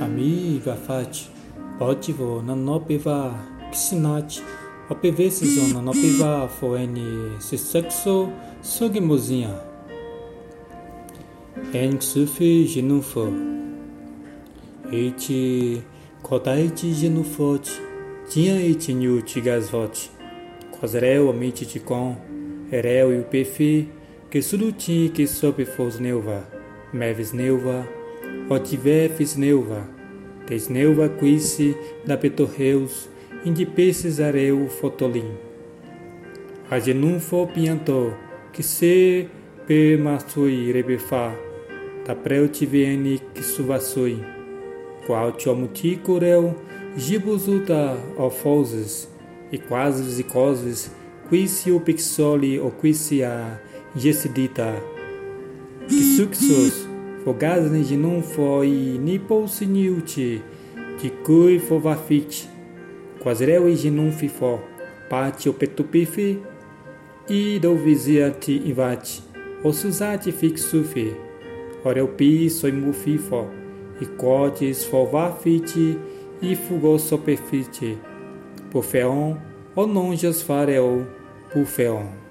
Ami gafati, botivo nanopeva kisinati, opevesizo nanopeva foeni sisexo sugimozinha. Enksufi jinufo. Iti kodaiti jinufoti, tinha iti nyu tigasvoti. Kozreu omiti ticon, ereu e o pefi, que suduti que sob fos neuva, meves neuva, otivefes neuva, tes neuva da petorreus, indipeces areu fotolim. Agenum fo pianto, que se pe massui rebefa, da preu tivieni que suvassui, qual tiomuti cureu, gibuzuta ofoses, e quasis e coses, quisi o pixoli o quisi a Yesidita, Kisuxos, Fogazen de foi Nipol Siniuti, de Cui Fovafit, Quasreu e Ginum Fifó, Pati o Petupifi, e do Viziati Invati, o Suzati Fixufi, Orelpi Soimufifó, e Cotes Fovafit, e Fugosopefite, Pufeon, o Nonjas Fareo, Pufeon.